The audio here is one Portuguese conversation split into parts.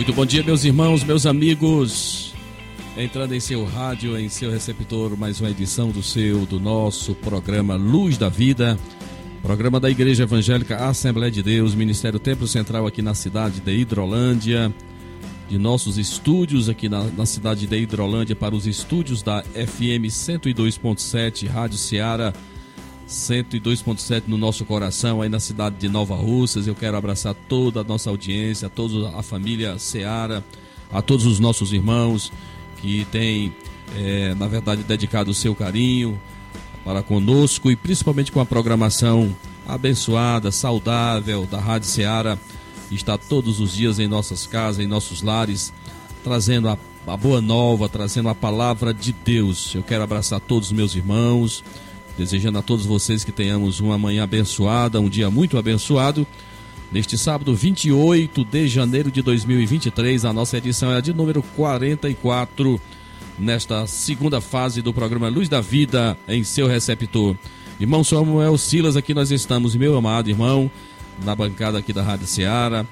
Muito bom dia, meus irmãos, meus amigos. Entrando em seu rádio, em seu receptor, mais uma edição do seu, do nosso programa Luz da Vida. Programa da Igreja Evangélica Assembleia de Deus, Ministério Templo Central aqui na cidade de Hidrolândia. De nossos estúdios aqui na, na cidade de Hidrolândia para os estúdios da FM 102.7, Rádio Ceará 102.7 no nosso coração, aí na cidade de Nova Russas. Eu quero abraçar toda a nossa audiência, a toda a família Seara, a todos os nossos irmãos que têm, é, na verdade, dedicado o seu carinho para conosco e principalmente com a programação abençoada, saudável da Rádio Seara. Está todos os dias em nossas casas, em nossos lares, trazendo a, a boa nova, trazendo a palavra de Deus. Eu quero abraçar todos os meus irmãos Desejando a todos vocês que tenhamos uma manhã abençoada, um dia muito abençoado. Neste sábado, 28 de janeiro de 2023, a nossa edição é a de número 44, nesta segunda fase do programa Luz da Vida em seu receptor. Irmão Samuel Silas, aqui nós estamos, meu amado irmão, na bancada aqui da Rádio Ceará,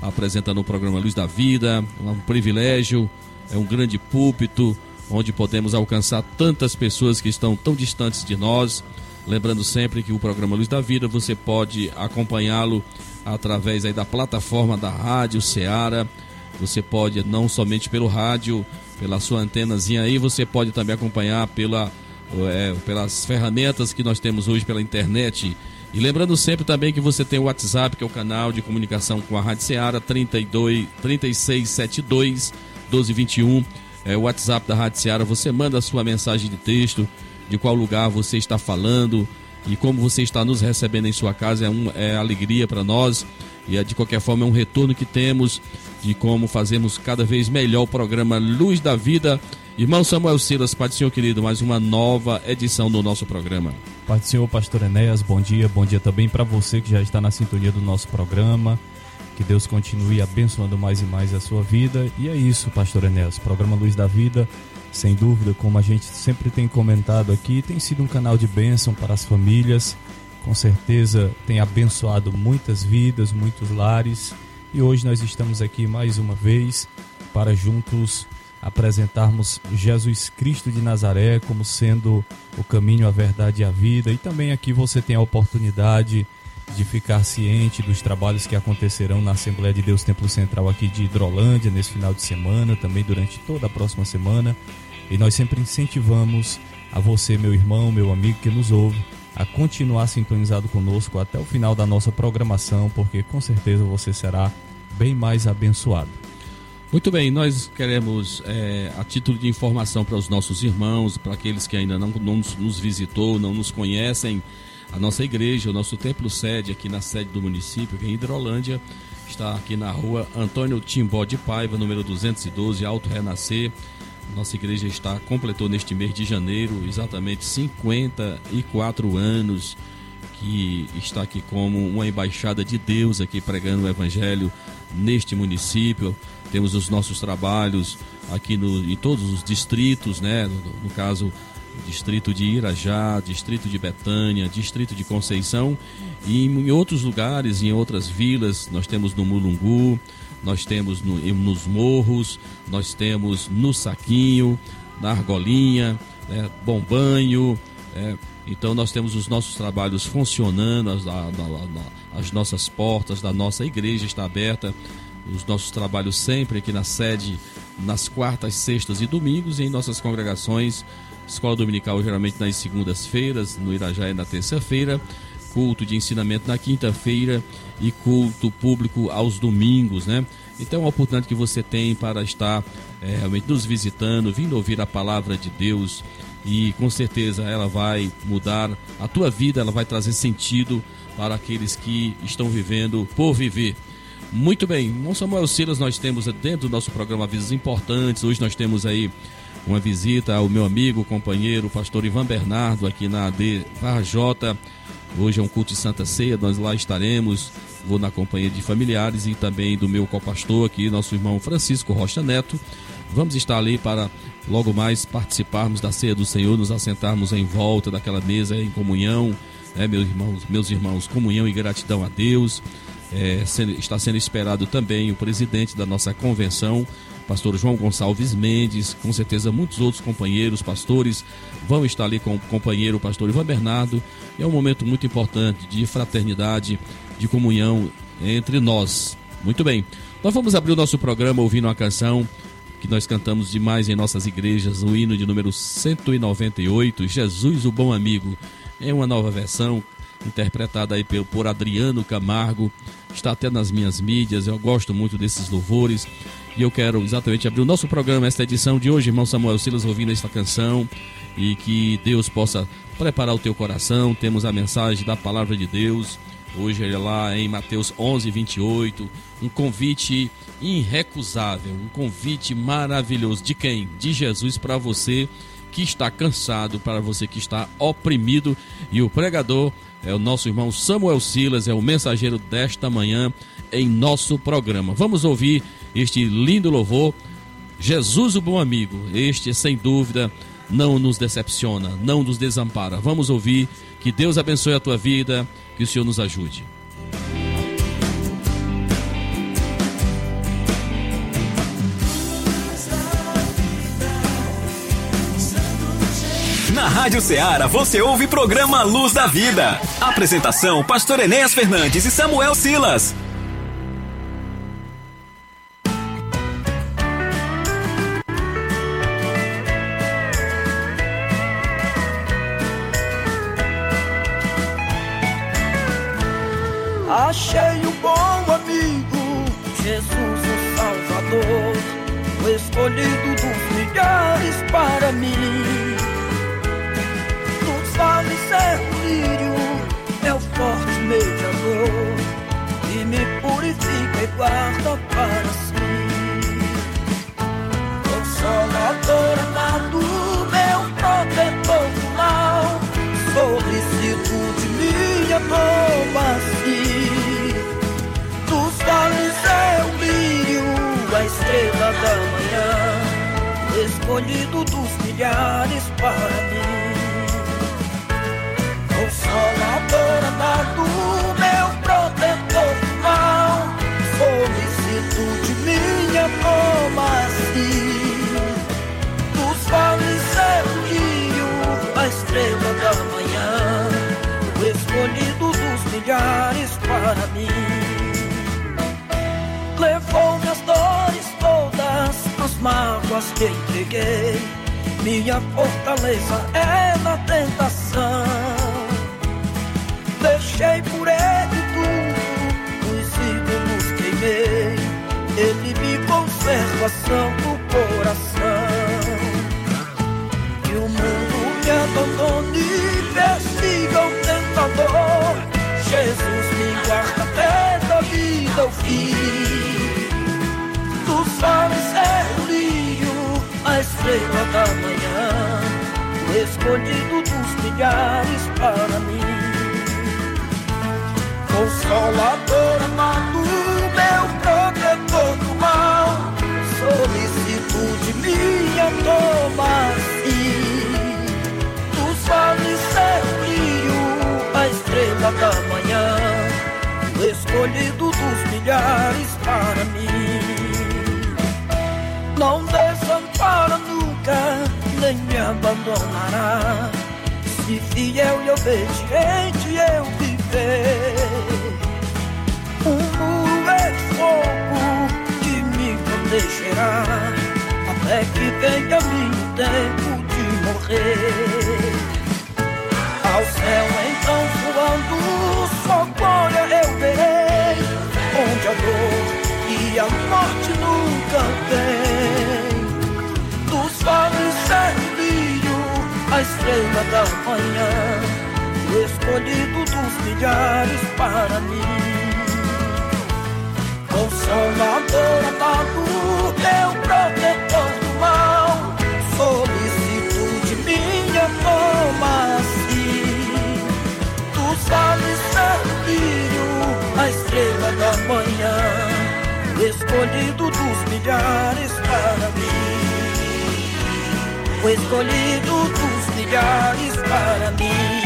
apresentando o programa Luz da Vida, um privilégio, é um grande púlpito, onde podemos alcançar tantas pessoas que estão tão distantes de nós. Lembrando sempre que o programa Luz da Vida você pode acompanhá-lo através aí da plataforma da Rádio Ceará. Você pode não somente pelo rádio, pela sua antenazinha aí, você pode também acompanhar pela, é, pelas ferramentas que nós temos hoje pela internet. E lembrando sempre também que você tem o WhatsApp, que é o canal de comunicação com a Rádio Ceará, 32 3672 1221 é, o WhatsApp da Rádio Seara, você manda a sua mensagem de texto, de qual lugar você está falando e como você está nos recebendo em sua casa, é, um, é alegria para nós e é, de qualquer forma é um retorno que temos de como fazemos cada vez melhor o programa Luz da Vida. Irmão Samuel Silas, Pai do Senhor querido, mais uma nova edição do nosso programa. Pai do Senhor, Pastor Enéas, bom dia, bom dia também para você que já está na sintonia do nosso programa. Que Deus continue abençoando mais e mais a sua vida. E é isso, Pastor Enéas. Programa Luz da Vida, sem dúvida, como a gente sempre tem comentado aqui, tem sido um canal de bênção para as famílias. Com certeza tem abençoado muitas vidas, muitos lares. E hoje nós estamos aqui mais uma vez para juntos apresentarmos Jesus Cristo de Nazaré como sendo o caminho, a verdade e a vida. E também aqui você tem a oportunidade de ficar ciente dos trabalhos que acontecerão na Assembleia de Deus Templo Central aqui de Hidrolândia nesse final de semana, também durante toda a próxima semana. E nós sempre incentivamos a você, meu irmão, meu amigo que nos ouve, a continuar sintonizado conosco até o final da nossa programação, porque com certeza você será bem mais abençoado. Muito bem, nós queremos, é, a título de informação para os nossos irmãos, para aqueles que ainda não, não nos visitou, não nos conhecem, a nossa igreja, o nosso templo sede aqui na sede do município, em Hidrolândia, está aqui na rua Antônio Timbó de Paiva, número 212, Alto Renascer. Nossa igreja está completou neste mês de janeiro exatamente 54 anos que está aqui como uma embaixada de Deus aqui pregando o evangelho neste município. Temos os nossos trabalhos aqui no, em todos os distritos, né? No, no caso distrito de Irajá, distrito de Betânia, distrito de Conceição e em outros lugares, em outras vilas, nós temos no Mulungu, nós temos no, nos Morros, nós temos no Saquinho, na Argolinha, né, Bom Banho, é, então nós temos os nossos trabalhos funcionando, as, as nossas portas da nossa igreja está aberta, os nossos trabalhos sempre aqui na sede, nas quartas, sextas e domingos e em nossas congregações Escola dominical geralmente nas segundas-feiras, no Irajá é na terça-feira, culto de ensinamento na quinta-feira e culto público aos domingos, né? Então é uma oportunidade que você tem para estar é, realmente nos visitando, vindo ouvir a palavra de Deus. e com certeza ela vai mudar a tua vida, ela vai trazer sentido para aqueles que estão vivendo por viver. Muito bem, irmão Samuel Silas, nós temos dentro do nosso programa avisos importantes. Hoje nós temos aí uma visita ao meu amigo, companheiro, pastor Ivan Bernardo, aqui na AD Varjota. Hoje é um culto de Santa Ceia, nós lá estaremos. Vou na companhia de familiares e também do meu copastor aqui, nosso irmão Francisco Rocha Neto. Vamos estar ali para logo mais participarmos da ceia do Senhor, nos assentarmos em volta daquela mesa em comunhão, né, meus irmãos, meus irmãos, comunhão e gratidão a Deus. É, está sendo esperado também o presidente da nossa convenção, pastor João Gonçalves Mendes, com certeza muitos outros companheiros, pastores, vão estar ali com o companheiro pastor Ivan Bernardo. É um momento muito importante de fraternidade, de comunhão entre nós. Muito bem, nós vamos abrir o nosso programa ouvindo uma canção que nós cantamos demais em nossas igrejas, o hino de número 198, Jesus o Bom Amigo. É uma nova versão interpretada aí por Adriano Camargo, está até nas minhas mídias, eu gosto muito desses louvores. E eu quero exatamente abrir o nosso programa, esta edição de hoje, irmão Samuel Silas, ouvindo esta canção. E que Deus possa preparar o teu coração. Temos a mensagem da palavra de Deus. Hoje é lá em Mateus 11, 28. Um convite irrecusável, um convite maravilhoso. De quem? De Jesus para você que está cansado, para você que está oprimido. E o pregador é o nosso irmão Samuel Silas, é o mensageiro desta manhã em nosso programa. Vamos ouvir este lindo louvor. Jesus, o bom amigo, este sem dúvida não nos decepciona, não nos desampara. Vamos ouvir. Que Deus abençoe a tua vida, que o Senhor nos ajude. Na Rádio Ceará você ouve programa Luz da Vida. Apresentação: Pastor Enéas Fernandes e Samuel Silas. Achei um bom amigo, Jesus o Salvador, o escolhido dos milhares para mim. Vales é o forte mediador, e me purifica e guarda para si. Consolador amado, meu protetor do mal, solicitude minha toma assim. Dos vales é o lírio, a estrela da manhã, escolhido dos milhares para mim. Consolador amado, meu protetor do mal, solicitude minha toma assim. Dos vales é o lírio, a estrela da manhã, o escolhido dos milhares para mim. Levou minhas dores todas, as mágoas que entreguei. Minha fortaleza é na tentação. Deixei por ele tudo, os ídolos queimei. Ele me conserva santo coração. Que o mundo me abandone persiga o tentador. Jesus me guarda até da vida ao fim. Dos fares é o lírio, a estrela da manhã, o dos milhares para mim. Consolador amado, meu protetor do mal, solicitude minha toma assim. Dos vales é o lírio, a estrela da manhã, escolhido dos milhares para mim. Não desampara nunca, nem me abandonará. Se fiel e obediente eu viver. Um muro é fogo que me protegerá, até que venha meu tempo de morrer. Ao céu então voando, só glória eu verei, onde a dor e a morte nunca vem. Dos vales o lírio, a estrela da manhã, o escolhido dos milhares para mim. Consolador amado, meu protetor do mal, solicitude minha toma assim. Tu sabes ser a estrela da manhã, escolhido dos milhares para mim o escolhido dos milhares para mim.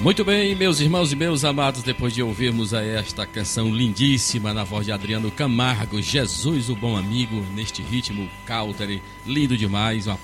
Muito bem, meus irmãos e meus amados, depois de ouvirmos esta canção lindíssima na voz de Adriano Camargo, Jesus, o bom amigo, neste ritmo cautere, lindo demais, uma,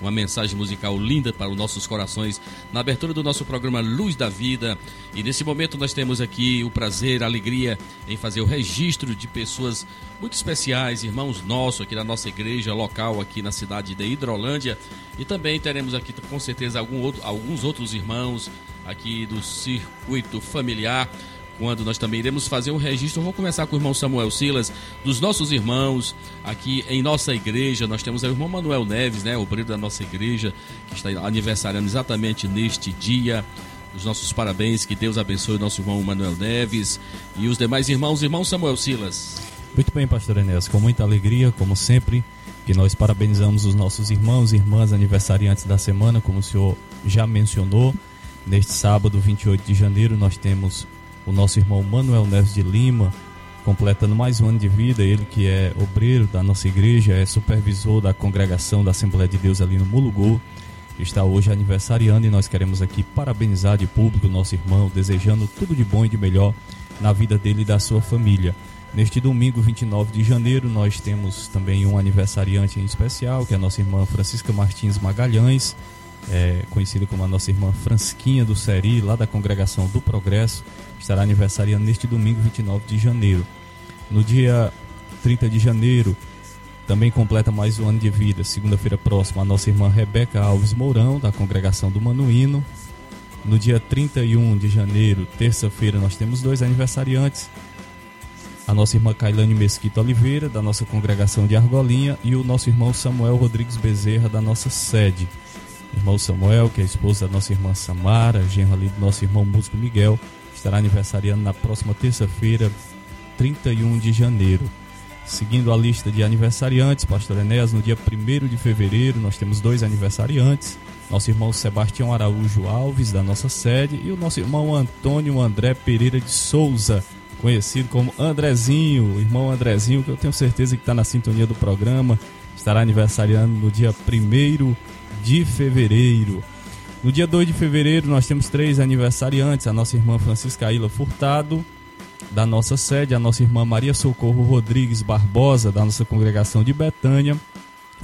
uma mensagem musical linda para os nossos corações, na abertura do nosso programa Luz da Vida. E nesse momento nós temos aqui o prazer, a alegria em fazer o registro de pessoas muito especiais, irmãos nossos aqui da nossa igreja local aqui na cidade de Hidrolândia. E também teremos aqui com certeza algum outro, alguns outros irmãos aqui do circuito familiar, quando nós também iremos fazer um registro. Vamos começar com o irmão Samuel Silas, dos nossos irmãos aqui em nossa igreja. Nós temos o irmão Manuel Neves, né, o obreiro da nossa igreja, que está aniversariando exatamente neste dia. Os nossos parabéns, que Deus abençoe o nosso irmão Manuel Neves e os demais irmãos, irmão Samuel Silas. Muito bem, pastor Enéas, com muita alegria, como sempre, que nós parabenizamos os nossos irmãos e irmãs aniversariantes da semana, como o senhor já mencionou. Neste sábado, 28 de janeiro, nós temos o nosso irmão Manuel Neves de Lima, completando mais um ano de vida. Ele que é obreiro da nossa igreja, é supervisor da congregação da Assembleia de Deus ali no Mulugô. Está hoje aniversariando e nós queremos aqui parabenizar de público o nosso irmão, desejando tudo de bom e de melhor na vida dele e da sua família. Neste domingo, 29 de janeiro, nós temos também um aniversariante em especial, que é a nossa irmã Francisca Martins Magalhães, é, conhecida como a nossa irmã Francisquinha do Seri, lá da congregação do Progresso, estará aniversariando neste domingo 29 de janeiro. No dia 30 de janeiro, também completa mais um ano de vida, segunda-feira próxima, a nossa irmã Rebeca Alves Mourão, da congregação do Manuíno. No dia 31 de janeiro, terça-feira, nós temos dois aniversariantes. A nossa irmã Cailane Mesquita Oliveira, da nossa congregação de Argolinha, e o nosso irmão Samuel Rodrigues Bezerra, da nossa sede irmão Samuel, que é esposa da nossa irmã Samara, genro ali do nosso irmão músico Miguel, estará aniversariando na próxima terça-feira, 31 de janeiro. Seguindo a lista de aniversariantes, Pastor Enéas, no dia 1 de fevereiro nós temos dois aniversariantes. Nosso irmão Sebastião Araújo Alves, da nossa sede, e o nosso irmão Antônio André Pereira de Souza, conhecido como Andrezinho, irmão Andrezinho, que eu tenho certeza que está na sintonia do programa, estará aniversariando no dia 1 de fevereiro. No dia 2 de fevereiro, nós temos três aniversariantes: a nossa irmã Francisca Ilha Furtado, da nossa sede, a nossa irmã Maria Socorro Rodrigues Barbosa, da nossa congregação de Betânia,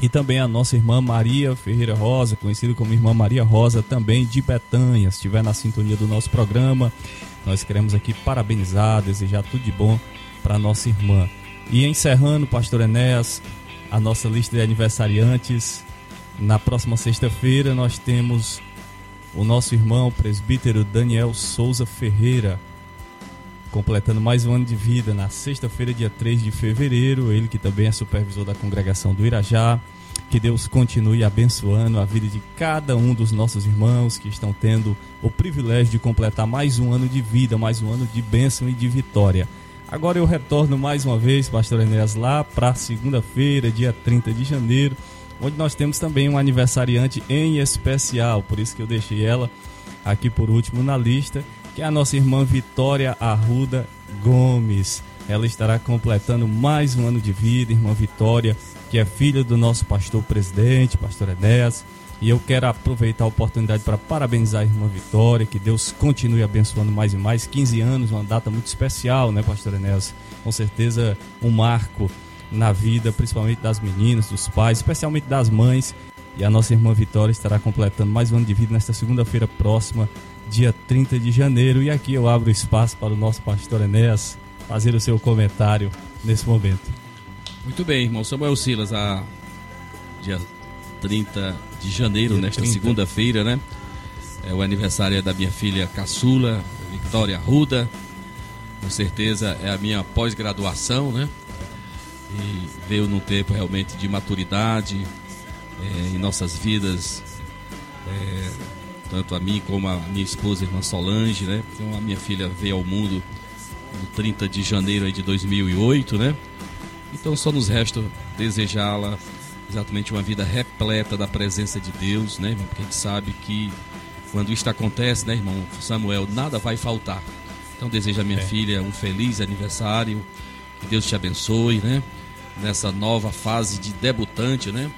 e também a nossa irmã Maria Ferreira Rosa, conhecida como Irmã Maria Rosa, também de Betânia. Se estiver na sintonia do nosso programa, nós queremos aqui parabenizar, desejar tudo de bom para nossa irmã. E encerrando, Pastor Enéas, a nossa lista de aniversariantes, na próxima sexta-feira nós temos o nosso irmão o presbítero Daniel Souza Ferreira, completando mais um ano de vida na sexta-feira, dia 3 de fevereiro. Ele que também é supervisor da congregação do Irajá. Que Deus continue abençoando a vida de cada um dos nossos irmãos que estão tendo o privilégio de completar mais um ano de vida, mais um ano de bênção e de vitória. Agora eu retorno mais uma vez, Pastor Enéas, lá para segunda-feira, dia 30 de janeiro onde nós temos também um aniversariante em especial, por isso que eu deixei ela aqui por último na lista, que é a nossa irmã Vitória Arruda Gomes. Ela estará completando mais um ano de vida, irmã Vitória, que é filha do nosso pastor presidente, pastor Enéas. E eu quero aproveitar a oportunidade para parabenizar a irmã Vitória, que Deus continue abençoando mais e mais. 15 anos, uma data muito especial, né, pastor Enéas? Com certeza um marco na vida, principalmente das meninas, dos pais, especialmente das mães. E a nossa irmã Vitória estará completando mais um ano de vida nesta segunda-feira próxima, dia 30 de janeiro. E aqui eu abro espaço para o nosso pastor Enéas fazer o seu comentário nesse momento. Muito bem, irmão Samuel Silas, a dia 30 de janeiro, dia nesta segunda-feira, né? É o aniversário da minha filha caçula, Vitória Ruda. Com certeza é a minha pós-graduação, né? E veio num tempo realmente de maturidade é, em nossas vidas. É, tanto a mim como a minha esposa, a irmã Solange, né? Então a minha filha veio ao mundo no 30 de janeiro de 2008, né? Então só nos resta desejá-la exatamente uma vida repleta da presença de Deus, né, irmão? Porque a gente sabe que quando isto acontece, né, irmão Samuel, nada vai faltar. Então desejo a minha é. filha um feliz aniversário, que Deus te abençoe, né? Nessa nova fase de debutante, né?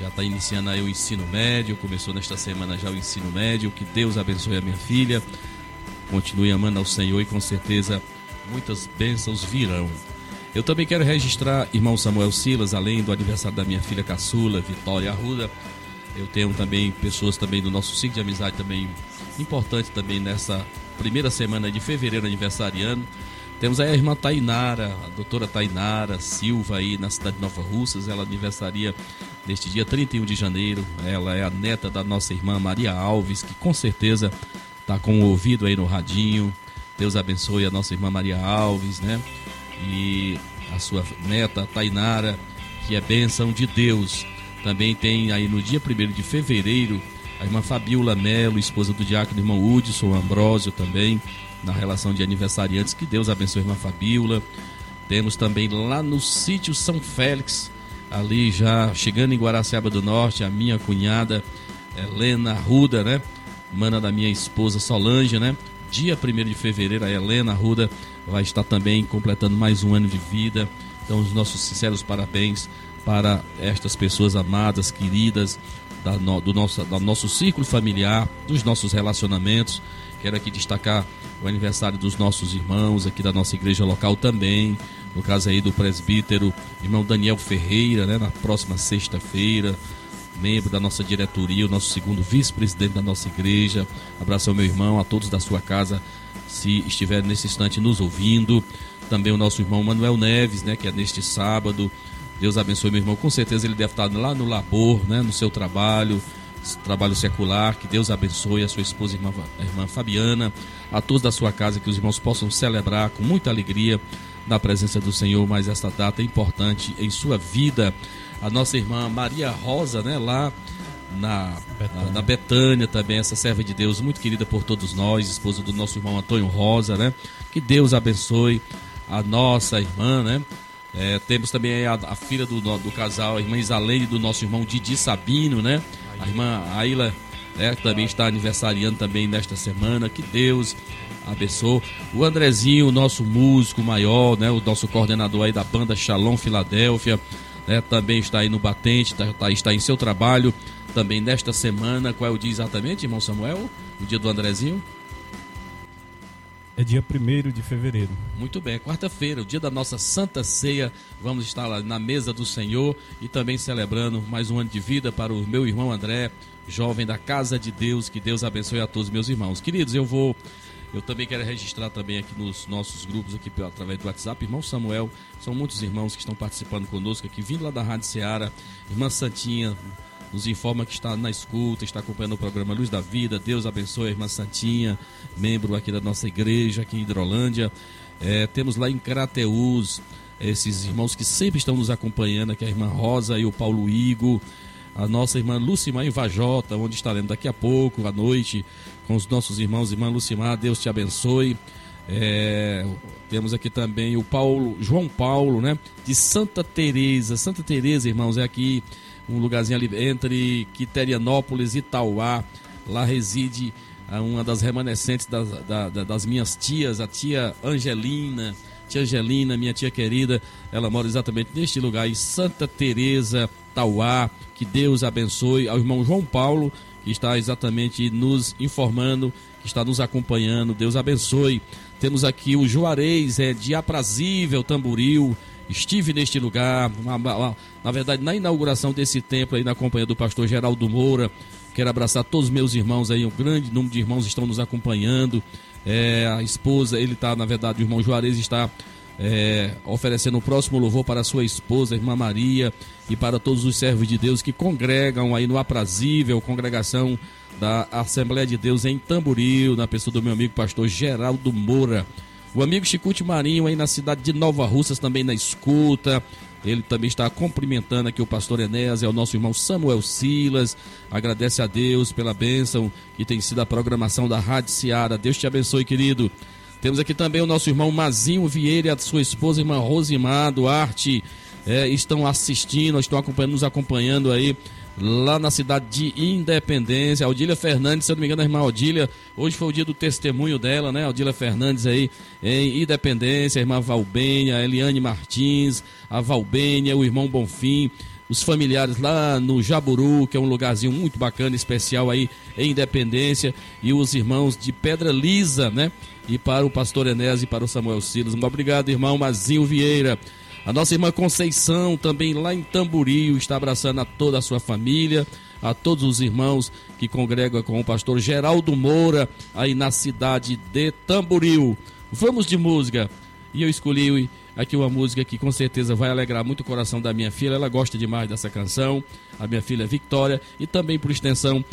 Já está iniciando aí o ensino médio, começou nesta semana já o ensino médio. Que Deus abençoe a minha filha, continue amando ao Senhor e com certeza muitas bênçãos virão. Eu também quero registrar irmão Samuel Silas, além do aniversário da minha filha caçula, Vitória Arruda. Eu tenho também pessoas também do nosso ciclo de amizade também importante também nessa primeira semana de fevereiro aniversariando. Temos aí a irmã Tainara, a doutora Tainara Silva aí na cidade de Nova Russas, ela aniversaria neste dia 31 de janeiro. Ela é a neta da nossa irmã Maria Alves, que com certeza está com o ouvido aí no radinho. Deus abençoe a nossa irmã Maria Alves, né? e a sua neta Tainara, que é bênção de Deus. Também tem aí no dia 1 de fevereiro a irmã Fabiola Melo, esposa do diácono irmão Hudson Ambrósio também, na relação de aniversariantes. Que Deus abençoe a irmã Fabiola. Temos também lá no sítio São Félix, ali já chegando em Guaraciaba do Norte, a minha cunhada Helena Ruda, né? Mana da minha esposa Solange, né? Dia 1 de fevereiro, a Helena Ruda vai estar também completando mais um ano de vida. Então, os nossos sinceros parabéns para estas pessoas amadas, queridas, da no, do, nosso, do nosso círculo familiar, dos nossos relacionamentos. Quero aqui destacar o aniversário dos nossos irmãos aqui da nossa igreja local também. No caso aí do presbítero, irmão Daniel Ferreira, né, na próxima sexta-feira. Membro da nossa diretoria, o nosso segundo vice-presidente da nossa igreja. Abraço ao meu irmão, a todos da sua casa se estiver nesse instante nos ouvindo. Também o nosso irmão Manuel Neves, né, que é neste sábado. Deus abençoe meu irmão. Com certeza ele deve estar lá no labor, né, no seu trabalho, trabalho secular. Que Deus abençoe a sua esposa, irmã, a irmã Fabiana, a todos da sua casa, que os irmãos possam celebrar com muita alegria na presença do Senhor, mas esta data é importante em sua vida. A nossa irmã Maria Rosa, né, lá na Betânia. na, Betânia também, essa serva de Deus, muito querida por todos nós, esposa do nosso irmão Antônio Rosa, né? Que Deus abençoe a nossa irmã, né? É, temos também a, a, filha do, do casal, a irmã Isalene, do nosso irmão Didi Sabino, né? A irmã Aila, né, também está aniversariando também nesta semana. Que Deus abençoe. O Andrezinho, nosso músico maior, né? O nosso coordenador aí da banda Shalom Filadélfia, né? Também está aí no batente, tá, tá, está em seu trabalho também nesta semana. Qual é o dia exatamente, irmão Samuel? O dia do Andrezinho? É dia 1 de fevereiro. Muito bem, quarta-feira, o dia da nossa Santa Ceia. Vamos estar lá na mesa do Senhor e também celebrando mais um ano de vida para o meu irmão André, jovem da Casa de Deus. Que Deus abençoe a todos meus irmãos. Queridos, eu vou. Eu também quero registrar também aqui nos nossos grupos aqui através do WhatsApp, irmão Samuel, são muitos irmãos que estão participando conosco aqui, vindo lá da Rádio Ceará, irmã Santinha, nos informa que está na escuta, está acompanhando o programa Luz da Vida. Deus abençoe a irmã Santinha, membro aqui da nossa igreja, aqui em Hidrolândia. É, temos lá em Crateus esses irmãos que sempre estão nos acompanhando, aqui a irmã Rosa e o Paulo Igo, a nossa irmã Lucimar em Vajota, onde estaremos daqui a pouco, à noite, com os nossos irmãos. Irmã Lucimar, Deus te abençoe. É, temos aqui também o Paulo, João Paulo, né? De Santa Teresa. Santa Teresa, irmãos, é aqui um lugarzinho ali entre Quiterianópolis e Tauá. Lá reside ah, uma das remanescentes das, das minhas tias, a tia Angelina. Tia Angelina, minha tia querida, ela mora exatamente neste lugar, em Santa Teresa, Tauá. Que Deus abençoe. Ao irmão João Paulo, que está exatamente nos informando, que está nos acompanhando. Deus abençoe. Temos aqui o Juarez, é de aprazível Tamboril estive neste lugar, uma, uma, na verdade, na inauguração desse templo aí na companhia do pastor Geraldo Moura. Quero abraçar todos os meus irmãos aí, um grande número de irmãos estão nos acompanhando. É, a esposa, ele está, na verdade, o irmão Juarez está é, oferecendo o próximo louvor para sua esposa, irmã Maria, e para todos os servos de Deus que congregam aí no aprazível congregação da Assembleia de Deus em Tamboril, na pessoa do meu amigo pastor Geraldo Moura. O amigo Chicute Marinho aí na cidade de Nova Russas também na escuta. Ele também está cumprimentando aqui o pastor Enéas, é o nosso irmão Samuel Silas. Agradece a Deus pela bênção que tem sido a programação da Rádio Seara. Deus te abençoe, querido. Temos aqui também o nosso irmão Mazinho Vieira e a sua esposa, irmã Rosimar Duarte. É, estão assistindo, estão acompanhando, nos acompanhando aí lá na cidade de Independência. Odília Fernandes, se eu não me engano, a irmã Odília, hoje foi o dia do testemunho dela, né? Odília Fernandes aí em Independência, a irmã Valbênia, a Eliane Martins, a Valbênia, o irmão Bonfim, os familiares lá no Jaburu, que é um lugarzinho muito bacana, especial aí em Independência, e os irmãos de Pedra Lisa, né? E para o pastor Enés e para o Samuel Silas. Muito obrigado, irmão Mazinho Vieira. A nossa irmã Conceição, também lá em Tamboril, está abraçando a toda a sua família, a todos os irmãos que congregam com o pastor Geraldo Moura, aí na cidade de Tamboril. Vamos de música. E eu escolhi aqui uma música que com certeza vai alegrar muito o coração da minha filha. Ela gosta demais dessa canção, a minha filha Victória. E também, por extensão,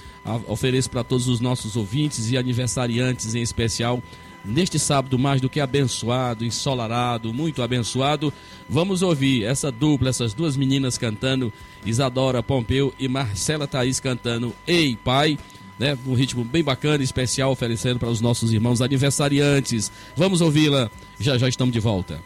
ofereço para todos os nossos ouvintes e aniversariantes em especial neste sábado mais do que abençoado, ensolarado, muito abençoado, vamos ouvir essa dupla, essas duas meninas cantando, Isadora Pompeu e Marcela Thaís cantando Ei Pai, né? Um ritmo bem bacana, especial, oferecendo para os nossos irmãos aniversariantes. Vamos ouvi-la, já já estamos de volta.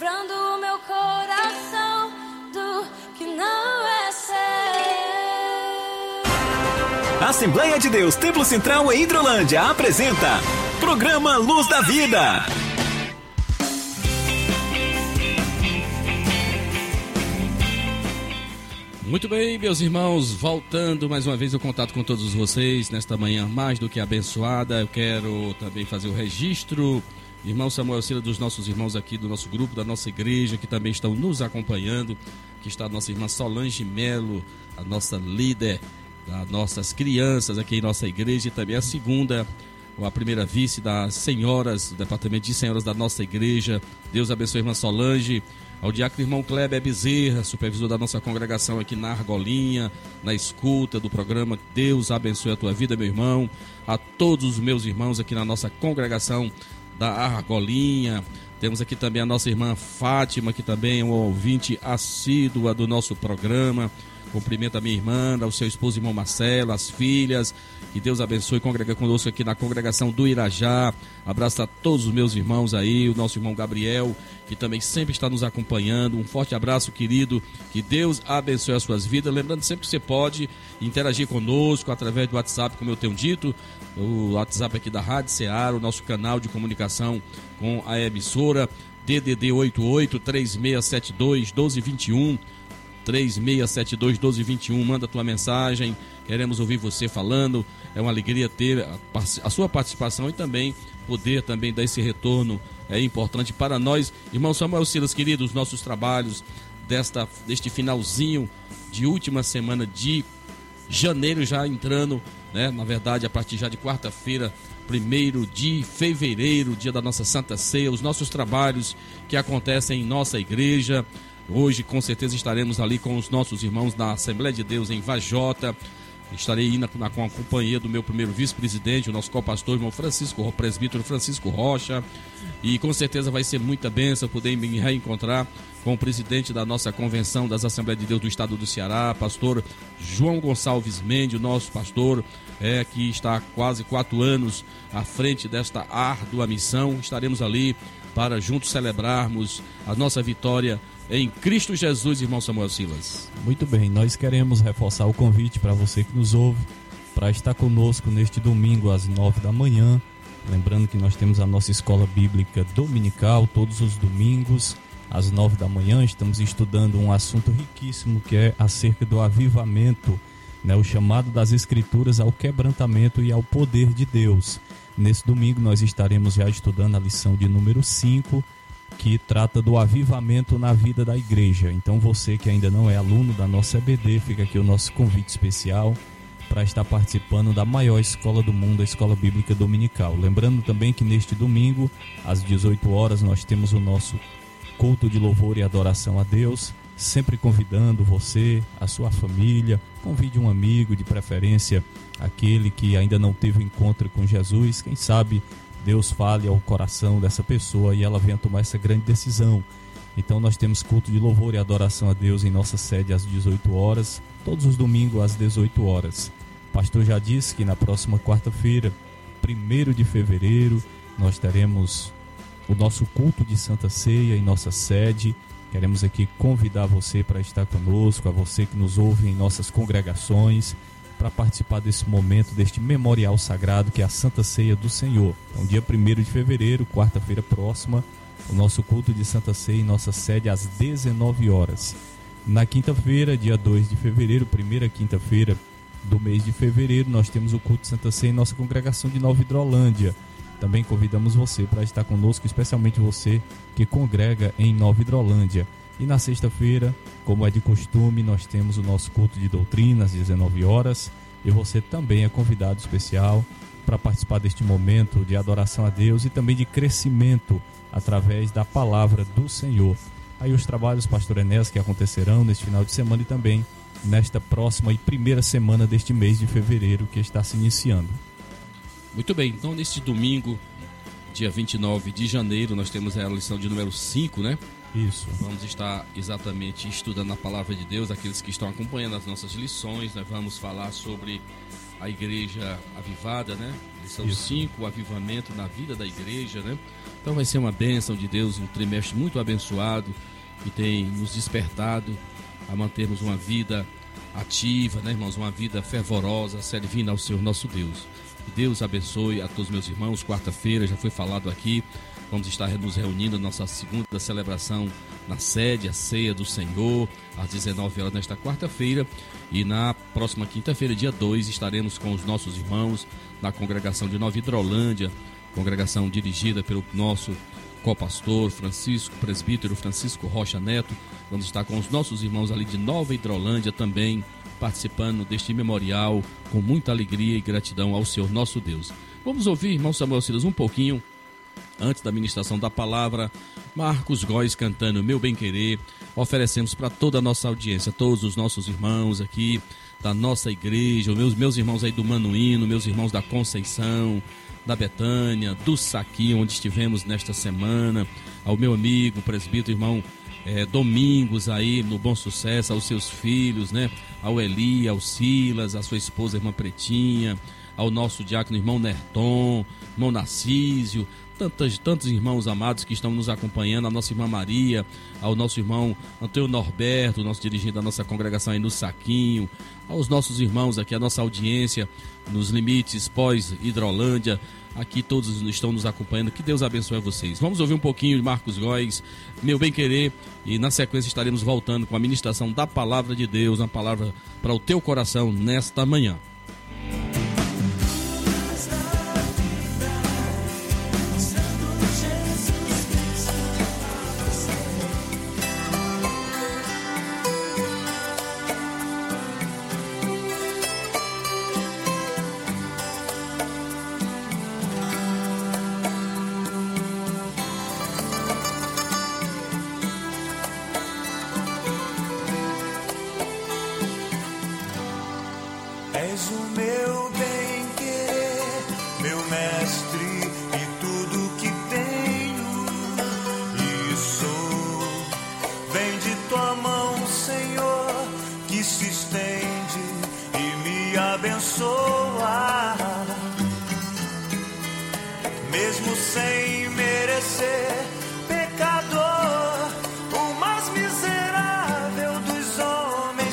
Livrando o meu coração do que não é seu. Assembleia de Deus Templo Central em Hidrolândia apresenta Programa Luz da Vida. Muito bem, meus irmãos, voltando mais uma vez o contato com todos vocês nesta manhã mais do que abençoada. Eu quero também fazer o registro, irmão Samuel Silva, dos nossos irmãos aqui do nosso grupo, da nossa igreja, que também estão nos acompanhando. Aqui está a nossa irmã Solange Melo, a nossa líder das nossas crianças aqui em nossa igreja e também a segunda, ou a primeira vice das senhoras, do departamento de senhoras da nossa igreja. Deus abençoe a irmã Solange ao diácono irmão Kleber Bezerra, supervisor da nossa congregação aqui na Argolinha, na escuta do programa Deus abençoe a tua vida, meu irmão, a todos os meus irmãos aqui na nossa congregação da Argolinha. Temos aqui também a nossa irmã Fátima, que também é um ouvinte assídua do nosso programa. Cumprimento a minha irmã, ao seu esposo irmão Marcelo, as filhas. Que Deus abençoe e congrega conosco aqui na congregação do Irajá. Abraço a todos os meus irmãos aí, o nosso irmão Gabriel, que também sempre está nos acompanhando. Um forte abraço, querido. Que Deus abençoe as suas vidas. Lembrando sempre que você pode interagir conosco através do WhatsApp, como eu tenho dito. O WhatsApp aqui da Rádio Ceará, o nosso canal de comunicação com a emissora. DDD 88 3672 1221 3672 1221. Manda tua mensagem. Queremos ouvir você falando. É uma alegria ter a, a, sua participação e também poder também dar esse retorno. É importante para nós. Irmão Samuel Silas, queridos, nossos trabalhos desta, deste finalzinho de última semana de janeiro já entrando, né? Na verdade, a partir já de quarta-feira, primeiro de fevereiro, dia da nossa Santa Ceia, os nossos trabalhos que acontecem em nossa igreja, Hoje, com certeza, estaremos ali com os nossos irmãos da Assembleia de Deus em Vajota. Estarei indo na, com a companhia do meu primeiro vice-presidente, o nosso co-pastor, irmão Francisco, o presbítero Francisco Rocha. E com certeza vai ser muita bênção poder me reencontrar com o presidente da nossa convenção das Assembleias de Deus do Estado do Ceará, pastor João Gonçalves Mendes, nosso pastor, é, que está há quase quatro anos à frente desta árdua missão. Estaremos ali para juntos celebrarmos a nossa vitória em Cristo Jesus, irmão Samuel Silas. Muito bem, nós queremos reforçar o convite para você que nos ouve para estar conosco neste domingo às nove da manhã. Lembrando que nós temos a nossa escola bíblica dominical todos os domingos às nove da manhã. Estamos estudando um assunto riquíssimo que é acerca do avivamento, né, o chamado das Escrituras ao quebrantamento e ao poder de Deus. Nesse domingo nós estaremos já estudando a lição de número 5 que trata do avivamento na vida da igreja. Então você que ainda não é aluno da nossa EBD, fica aqui o nosso convite especial para estar participando da maior escola do mundo, a Escola Bíblica Dominical. Lembrando também que neste domingo, às 18 horas, nós temos o nosso culto de louvor e adoração a Deus, sempre convidando você, a sua família, convide um amigo, de preferência aquele que ainda não teve encontro com Jesus, quem sabe Deus fale ao coração dessa pessoa e ela venha tomar essa grande decisão. Então nós temos culto de louvor e adoração a Deus em nossa sede às 18 horas, todos os domingos às 18 horas. O pastor já disse que na próxima quarta-feira, 1 de fevereiro, nós teremos o nosso culto de Santa Ceia em nossa sede. Queremos aqui convidar você para estar conosco, a você que nos ouve em nossas congregações para participar desse momento, deste memorial sagrado que é a Santa Ceia do Senhor. Então, dia 1 de fevereiro, quarta-feira próxima, o nosso culto de Santa Ceia em nossa sede às 19 horas. Na quinta-feira, dia 2 de fevereiro, primeira quinta-feira do mês de fevereiro, nós temos o culto de Santa Ceia em nossa congregação de Nova Hidrolândia. Também convidamos você para estar conosco, especialmente você que congrega em Nova Hidrolândia. E na sexta-feira, como é de costume, nós temos o nosso culto de doutrina às 19 horas. E você também é convidado especial para participar deste momento de adoração a Deus e também de crescimento através da palavra do Senhor. Aí os trabalhos, pastor Enéas, que acontecerão neste final de semana e também nesta próxima e primeira semana deste mês de fevereiro que está se iniciando. Muito bem, então neste domingo, dia 29 de janeiro, nós temos a lição de número 5, né? Isso. Vamos estar exatamente estudando a palavra de Deus, aqueles que estão acompanhando as nossas lições. Nós vamos falar sobre a igreja avivada, né? São Isso. cinco avivamentos na vida da igreja, né? Então vai ser uma bênção de Deus, um trimestre muito abençoado que tem nos despertado a mantermos uma vida ativa, né, irmãos? Uma vida fervorosa, servindo ao Senhor nosso Deus. Que Deus abençoe a todos meus irmãos. Quarta-feira já foi falado aqui. Vamos estar nos reunindo na nossa segunda celebração na sede, a ceia do Senhor, às 19 horas nesta quarta-feira. E na próxima quinta-feira, dia 2, estaremos com os nossos irmãos na congregação de Nova Hidrolândia, congregação dirigida pelo nosso co-pastor Francisco, presbítero Francisco Rocha Neto. Vamos estar com os nossos irmãos ali de Nova Hidrolândia também, participando deste memorial com muita alegria e gratidão ao Senhor nosso Deus. Vamos ouvir, irmão Samuel Silas, um pouquinho antes da ministração da palavra, Marcos Góes cantando Meu Bem Querer. Oferecemos para toda a nossa audiência, todos os nossos irmãos aqui da nossa igreja, meus, meus irmãos aí do Manuíno, meus irmãos da Conceição, da Betânia, do Saquinho, onde estivemos nesta semana, ao meu amigo, presbítero, irmão é, Domingos aí no Bom Sucesso, aos seus filhos, né? Ao Eli, ao Silas, à sua esposa, irmã Pretinha, ao nosso diácono irmão Nerton, irmão Narcísio, tantos, tantos irmãos amados que estão nos acompanhando, a nossa irmã Maria, ao nosso irmão Antônio Norberto, nosso dirigente da nossa congregação aí no Saquinho, aos nossos irmãos aqui, a nossa audiência nos limites pós-Hidrolândia, aqui todos estão nos acompanhando, que Deus abençoe vocês. Vamos ouvir um pouquinho de Marcos Góes, meu bem querer, e na sequência estaremos voltando com a ministração da palavra de Deus, uma palavra para o teu coração nesta manhã.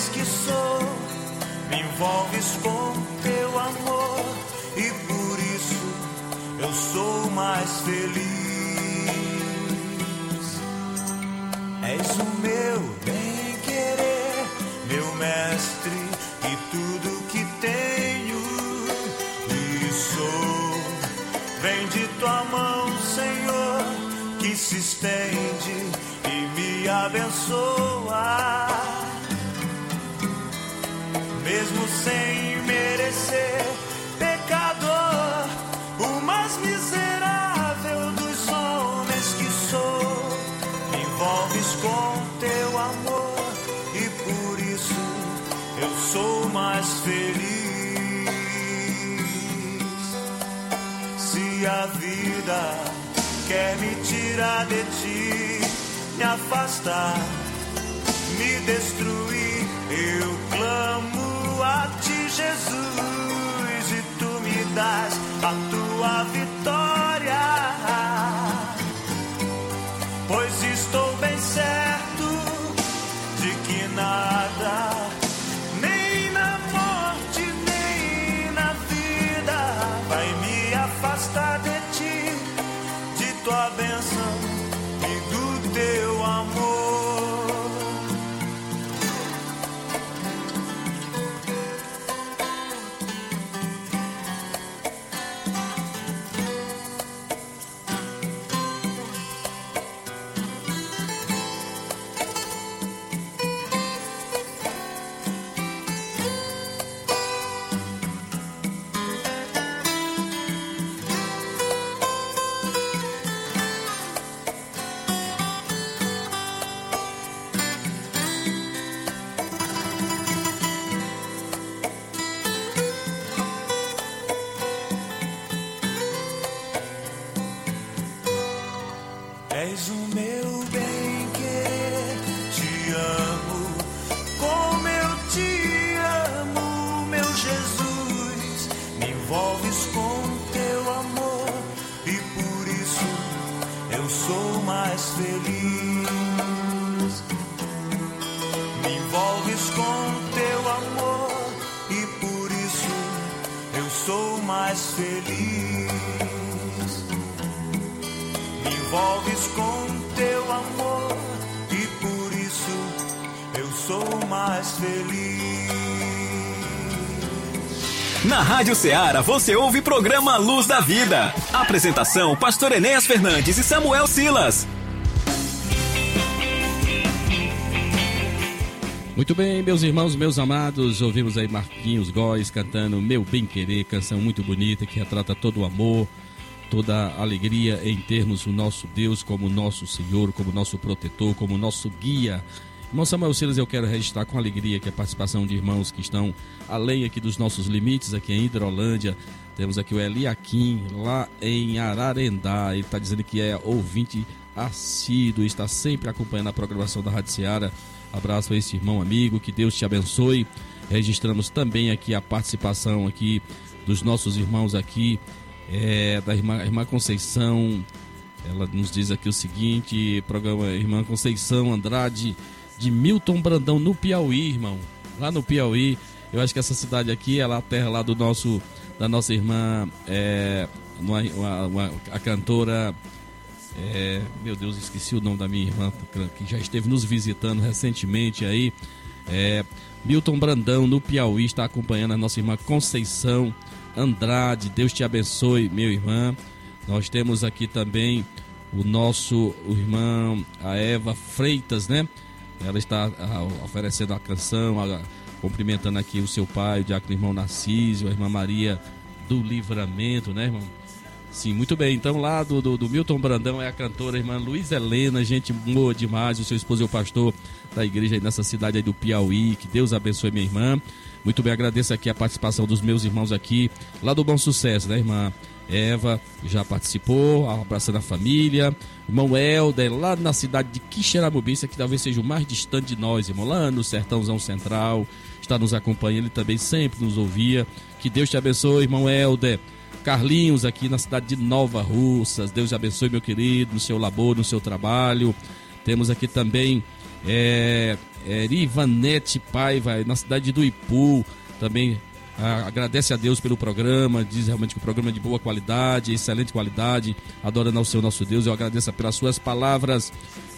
Que sou me envolves com teu amor e por isso eu sou mais feliz. És o meu bem querer, meu mestre e tudo que tenho e sou. Vem de tua mão, Senhor, que se estende e me abençoa mesmo sem merecer. Pecador, o mais miserável dos homens que sou, me envolves com teu amor e por isso eu sou mais feliz. Se a vida quer me tirar de ti, me afastar me destruir, Jesus, e tu me das Na Rádio Ceará você ouve programa Luz da Vida. Apresentação: Pastor Enéas Fernandes e Samuel Silas. Muito bem, meus irmãos, meus amados, ouvimos aí Marquinhos Góes cantando Meu Bem Querer, canção muito bonita que retrata todo o amor, toda a alegria em termos o nosso Deus como nosso Senhor, como nosso protetor, como nosso guia. Irmão Samuel Silas, eu quero registrar com alegria que a participação de irmãos que estão além aqui dos nossos limites, aqui em Hidrolândia. Temos aqui o Eliakim, lá em Ararendá. Ele está dizendo que é ouvinte assíduo, está sempre acompanhando a programação da Rádio Seara. Abraço a esse irmão amigo, que Deus te abençoe. Registramos também aqui a participação aqui dos nossos irmãos aqui, é, da irmã, irmã Conceição. Ela nos diz aqui o seguinte, programa Irmã Conceição Andrade de Milton Brandão, no Piauí, irmão. Lá no Piauí. Eu acho que essa cidade aqui é a terra lá do nosso, da nossa irmã, é, uma, uma, uma, a cantora. É, meu Deus, esqueci o nome da minha irmã, que já esteve nos visitando recentemente aí. É, Milton Brandão, no Piauí, está acompanhando a nossa irmã Conceição Andrade. Deus te abençoe, meu irmã. Nós temos aqui também o nosso o irmão, a Eva Freitas, né? Ela está ah, oferecendo a canção, a, cumprimentando aqui o seu pai, o diácono irmão Narciso, a irmã Maria do Livramento, né, irmão? Sim, muito bem. Então, lá do, do, do Milton Brandão é a cantora a irmã Luiz Helena, gente boa demais. O seu esposo é o pastor da igreja aí nessa cidade aí do Piauí. Que Deus abençoe minha irmã. Muito bem, agradeço aqui a participação dos meus irmãos aqui, lá do Bom Sucesso, né, irmã? Eva já participou, abraçando a família. Irmão Helder, lá na cidade de Quixeramobista, que talvez seja o mais distante de nós, irmão, lá no Sertãozão Central, está nos acompanhando, ele também sempre nos ouvia. Que Deus te abençoe, irmão Helder. Carlinhos, aqui na cidade de Nova Russas, Deus te abençoe, meu querido, no seu labor, no seu trabalho. Temos aqui também é, é, Rivanete Paiva, na cidade do Ipu, também agradece a Deus pelo programa, diz realmente que o programa é de boa qualidade, excelente qualidade, adorando ao seu nosso Deus. Eu agradeço pelas suas palavras,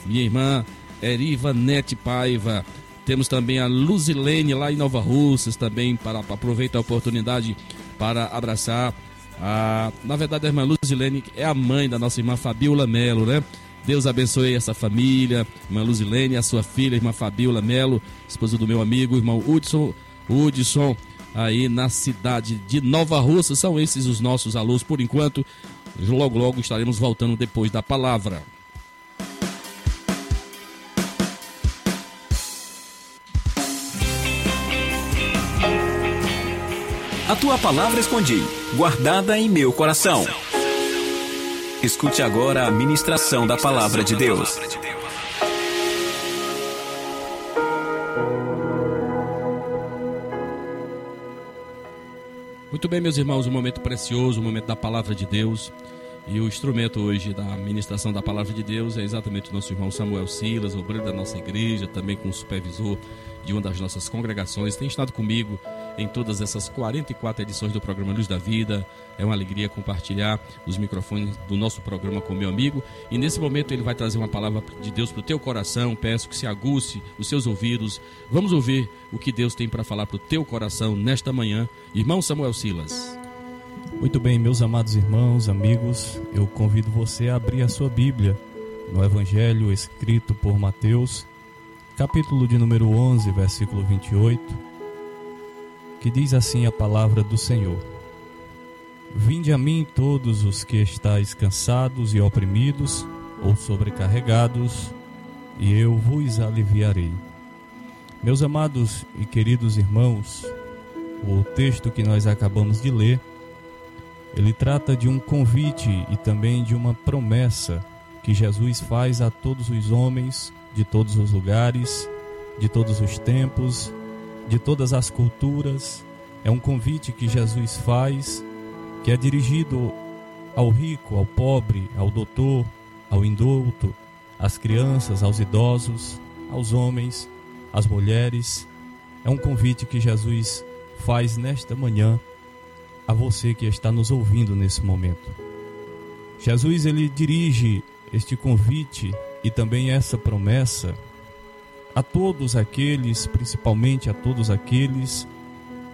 minha irmã Eriva Nete Paiva. Temos também a Luzilene lá em Nova Russas também, para, para aproveitar a oportunidade para abraçar. A, na verdade, a irmã Luzilene é a mãe da nossa irmã Fabiola Melo, né? Deus abençoe essa família, irmã Luzilene, a sua filha, irmã Fabiola Melo, esposa do meu amigo, irmão Hudson, Hudson aí na cidade de Nova Russa. São esses os nossos alunos por enquanto. Logo, logo estaremos voltando depois da palavra. A tua palavra escondi, guardada em meu coração. Escute agora a ministração da palavra de Deus. Muito bem, meus irmãos, um momento precioso, um momento da palavra de Deus. E o instrumento hoje da ministração da palavra de Deus é exatamente o nosso irmão Samuel Silas, obreiro da nossa igreja, também com o supervisor de uma das nossas congregações. Tem estado comigo em todas essas 44 edições do programa Luz da Vida. É uma alegria compartilhar os microfones do nosso programa com meu amigo. E nesse momento ele vai trazer uma palavra de Deus para o teu coração. Peço que se aguce os seus ouvidos. Vamos ouvir o que Deus tem para falar para o teu coração nesta manhã. Irmão Samuel Silas. Muito bem, meus amados irmãos, amigos, eu convido você a abrir a sua Bíblia no Evangelho escrito por Mateus, capítulo de número 11, versículo 28, que diz assim a palavra do Senhor: Vinde a mim todos os que estáis cansados e oprimidos ou sobrecarregados, e eu vos aliviarei. Meus amados e queridos irmãos, o texto que nós acabamos de ler ele trata de um convite e também de uma promessa que Jesus faz a todos os homens de todos os lugares, de todos os tempos, de todas as culturas. É um convite que Jesus faz que é dirigido ao rico, ao pobre, ao doutor, ao indulto, às crianças, aos idosos, aos homens, às mulheres. É um convite que Jesus faz nesta manhã a você que está nos ouvindo nesse momento. Jesus ele dirige este convite e também essa promessa a todos aqueles, principalmente a todos aqueles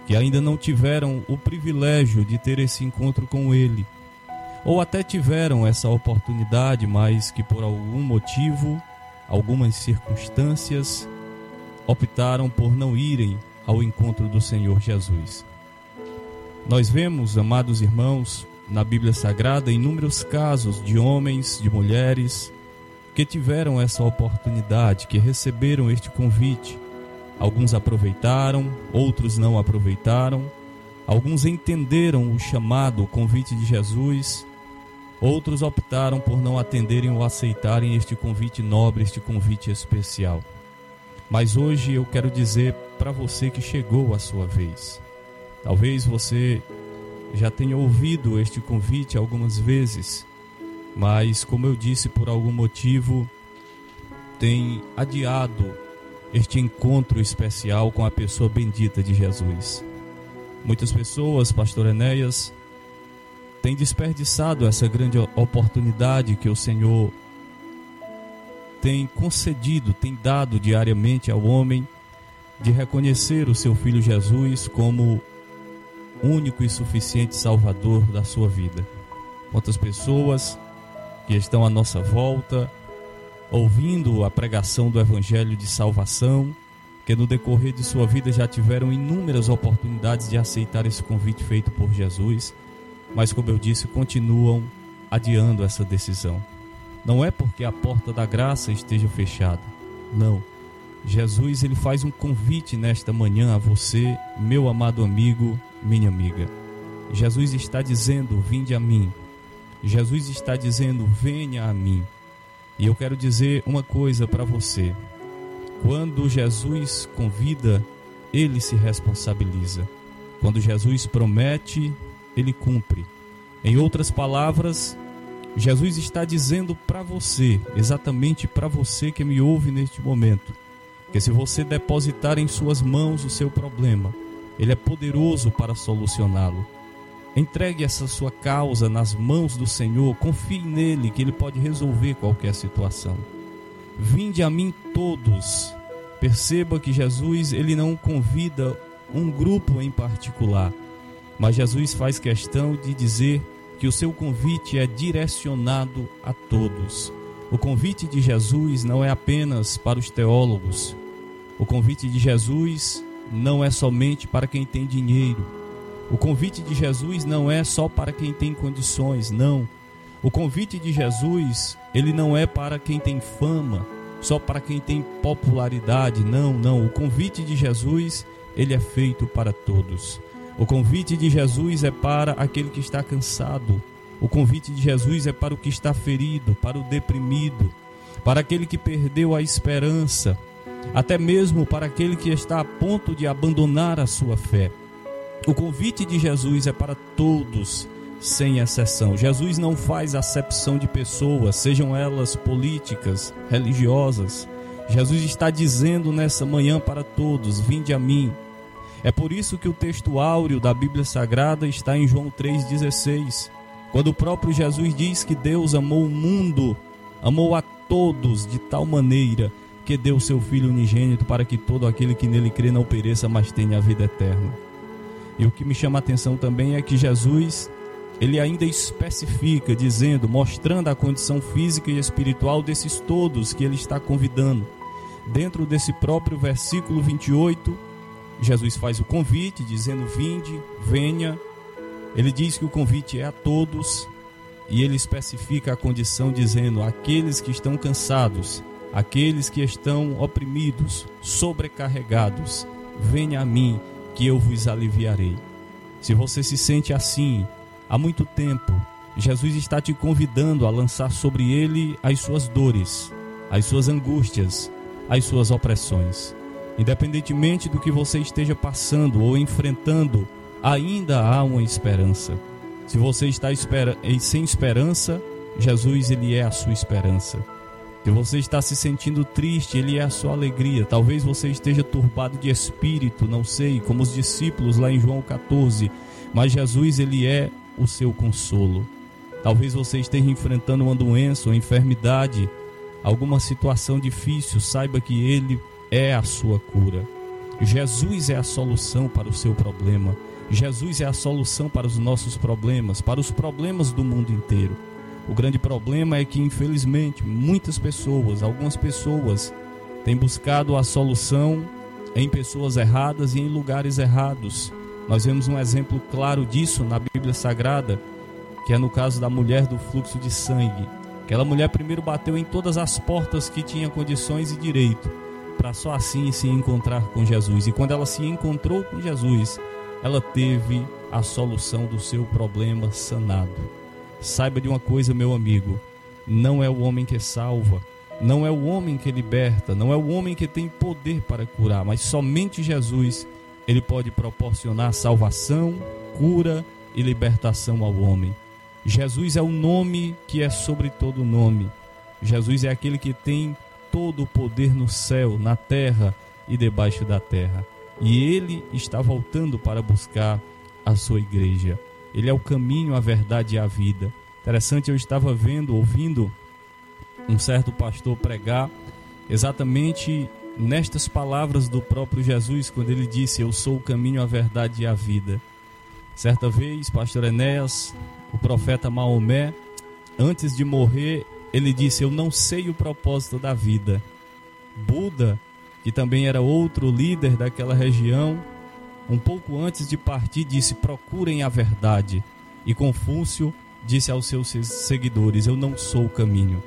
que ainda não tiveram o privilégio de ter esse encontro com ele, ou até tiveram essa oportunidade, mas que por algum motivo, algumas circunstâncias, optaram por não irem ao encontro do Senhor Jesus. Nós vemos, amados irmãos, na Bíblia Sagrada inúmeros casos de homens, de mulheres que tiveram essa oportunidade, que receberam este convite. Alguns aproveitaram, outros não aproveitaram. Alguns entenderam o chamado, o convite de Jesus. Outros optaram por não atenderem ou aceitarem este convite nobre, este convite especial. Mas hoje eu quero dizer para você que chegou a sua vez. Talvez você já tenha ouvido este convite algumas vezes, mas como eu disse, por algum motivo tem adiado este encontro especial com a pessoa bendita de Jesus. Muitas pessoas, pastor Enéas, têm desperdiçado essa grande oportunidade que o Senhor tem concedido, tem dado diariamente ao homem de reconhecer o seu filho Jesus como único e suficiente Salvador da sua vida. Quantas pessoas que estão à nossa volta, ouvindo a pregação do Evangelho de salvação, que no decorrer de sua vida já tiveram inúmeras oportunidades de aceitar esse convite feito por Jesus, mas, como eu disse, continuam adiando essa decisão. Não é porque a porta da graça esteja fechada, não. Jesus ele faz um convite nesta manhã a você, meu amado amigo, minha amiga. Jesus está dizendo: Vinde a mim. Jesus está dizendo: Venha a mim. E eu quero dizer uma coisa para você. Quando Jesus convida, ele se responsabiliza. Quando Jesus promete, ele cumpre. Em outras palavras, Jesus está dizendo para você, exatamente para você que me ouve neste momento, que se você depositar em suas mãos o seu problema, ele é poderoso para solucioná-lo. Entregue essa sua causa nas mãos do Senhor, confie nele que ele pode resolver qualquer situação. Vinde a mim todos. Perceba que Jesus ele não convida um grupo em particular, mas Jesus faz questão de dizer que o seu convite é direcionado a todos. O convite de Jesus não é apenas para os teólogos. O convite de Jesus não é somente para quem tem dinheiro. O convite de Jesus não é só para quem tem condições, não. O convite de Jesus, ele não é para quem tem fama, só para quem tem popularidade, não, não. O convite de Jesus, ele é feito para todos. O convite de Jesus é para aquele que está cansado. O convite de Jesus é para o que está ferido, para o deprimido, para aquele que perdeu a esperança, até mesmo para aquele que está a ponto de abandonar a sua fé. O convite de Jesus é para todos, sem exceção. Jesus não faz acepção de pessoas, sejam elas políticas, religiosas. Jesus está dizendo nessa manhã para todos: Vinde a mim. É por isso que o texto áureo da Bíblia Sagrada está em João 3,16, quando o próprio Jesus diz que Deus amou o mundo, amou a todos de tal maneira que deu seu Filho unigênito para que todo aquele que nele crê não pereça, mas tenha a vida eterna. E o que me chama a atenção também é que Jesus, ele ainda especifica, dizendo, mostrando a condição física e espiritual desses todos que ele está convidando. Dentro desse próprio versículo 28, Jesus faz o convite, dizendo: Vinde, venha. Ele diz que o convite é a todos, e ele especifica a condição, dizendo: aqueles que estão cansados Aqueles que estão oprimidos, sobrecarregados, venha a mim, que eu vos aliviarei. Se você se sente assim há muito tempo, Jesus está te convidando a lançar sobre ele as suas dores, as suas angústias, as suas opressões. Independentemente do que você esteja passando ou enfrentando, ainda há uma esperança. Se você está sem esperança, Jesus ele é a sua esperança. Se você está se sentindo triste, Ele é a sua alegria. Talvez você esteja turbado de espírito, não sei, como os discípulos lá em João 14. Mas Jesus, Ele é o seu consolo. Talvez você esteja enfrentando uma doença, uma enfermidade, alguma situação difícil. Saiba que Ele é a sua cura. Jesus é a solução para o seu problema. Jesus é a solução para os nossos problemas, para os problemas do mundo inteiro. O grande problema é que, infelizmente, muitas pessoas, algumas pessoas, têm buscado a solução em pessoas erradas e em lugares errados. Nós vemos um exemplo claro disso na Bíblia Sagrada, que é no caso da mulher do fluxo de sangue. Aquela mulher primeiro bateu em todas as portas que tinha condições e direito, para só assim se encontrar com Jesus. E quando ela se encontrou com Jesus, ela teve a solução do seu problema sanado. Saiba de uma coisa, meu amigo: não é o homem que salva, não é o homem que liberta, não é o homem que tem poder para curar, mas somente Jesus. Ele pode proporcionar salvação, cura e libertação ao homem. Jesus é o nome que é sobre todo nome. Jesus é aquele que tem todo o poder no céu, na terra e debaixo da terra. E ele está voltando para buscar a sua igreja. Ele é o caminho, a verdade e a vida. Interessante, eu estava vendo, ouvindo um certo pastor pregar exatamente nestas palavras do próprio Jesus, quando ele disse: Eu sou o caminho, a verdade e a vida. Certa vez, pastor Enéas, o profeta Maomé, antes de morrer, ele disse: Eu não sei o propósito da vida. Buda, que também era outro líder daquela região, um pouco antes de partir, disse: Procurem a verdade. E Confúcio disse aos seus seguidores: Eu não sou o caminho.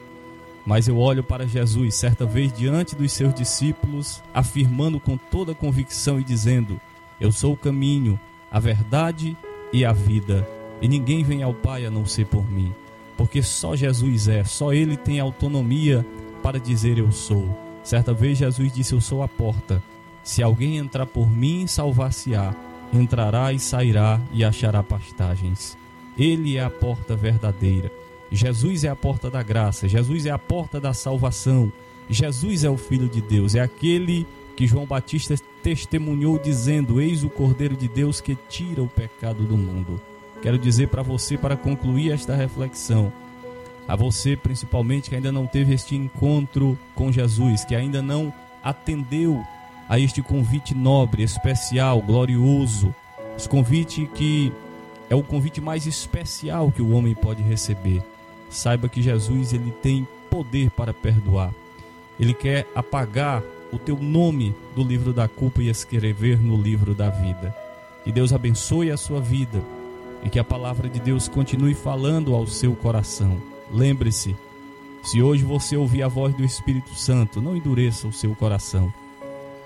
Mas eu olho para Jesus, certa vez diante dos seus discípulos, afirmando com toda convicção e dizendo: Eu sou o caminho, a verdade e a vida, e ninguém vem ao Pai a não ser por mim, porque só Jesus é, só Ele tem autonomia para dizer eu sou. Certa vez Jesus disse: Eu sou a porta. Se alguém entrar por mim, salvar-se-á. Entrará e sairá e achará pastagens. Ele é a porta verdadeira. Jesus é a porta da graça. Jesus é a porta da salvação. Jesus é o Filho de Deus. É aquele que João Batista testemunhou dizendo: Eis o Cordeiro de Deus que tira o pecado do mundo. Quero dizer para você, para concluir esta reflexão, a você principalmente que ainda não teve este encontro com Jesus, que ainda não atendeu a este convite nobre, especial, glorioso, esse convite que é o convite mais especial que o homem pode receber. Saiba que Jesus ele tem poder para perdoar. Ele quer apagar o teu nome do livro da culpa e escrever no livro da vida. Que Deus abençoe a sua vida e que a palavra de Deus continue falando ao seu coração. Lembre-se, se hoje você ouvir a voz do Espírito Santo, não endureça o seu coração.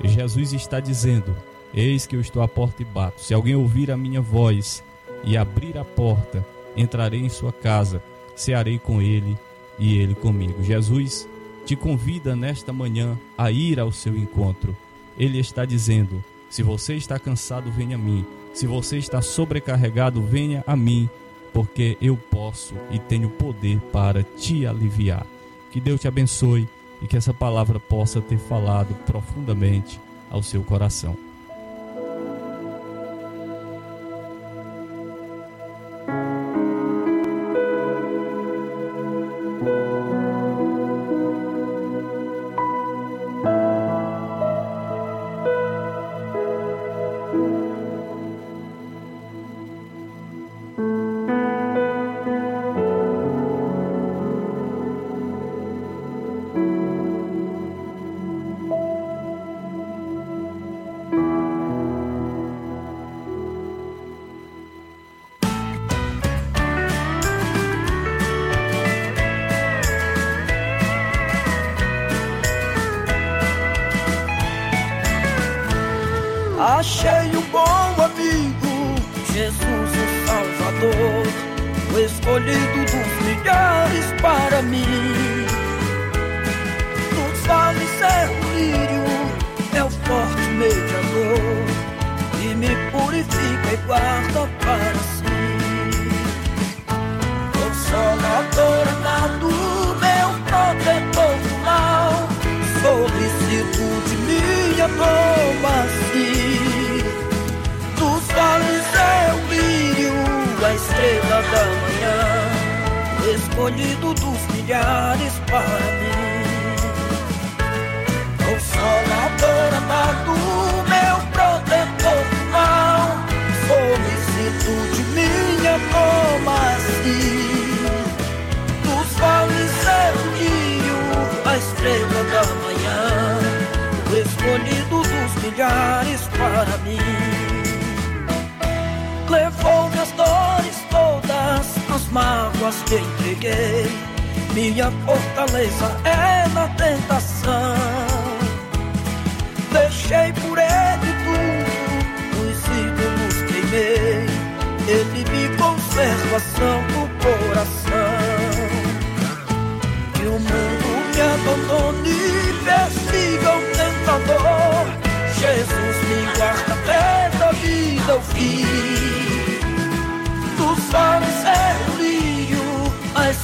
Jesus está dizendo: Eis que eu estou à porta e bato. Se alguém ouvir a minha voz e abrir a porta, entrarei em sua casa, cearei com ele e ele comigo. Jesus te convida nesta manhã a ir ao seu encontro. Ele está dizendo: Se você está cansado, venha a mim. Se você está sobrecarregado, venha a mim porque eu posso e tenho poder para te aliviar. Que Deus te abençoe e que essa palavra possa ter falado profundamente ao seu coração. Da manhã, escolhido dos milhares para mim. Consolador amado, meu protetor mal, solicitude minha, como? Dos vales é o lírio, a estrela da manhã, o escolhido dos milhares para mim. Mágoas te entreguei. Minha fortaleza é na tentação. Deixei por ele tudo, os ídolos queimei. Ele me conservação do coração. Que o mundo me abandone persiga o tentador. Jesus me guarda até da vida ao fim. Dos vales é o lírio, a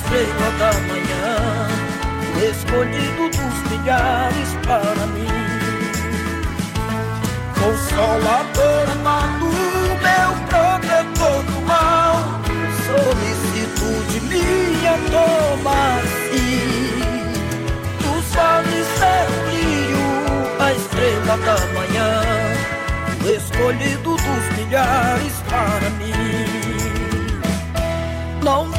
estrela da manhã, o escolhido dos milhares para mim. Consolador amado, meu protetor do mal, solicitude minha toma assim. Dos vales é o lírio, a estrela da manhã, o escolhido dos milhares para mim. Não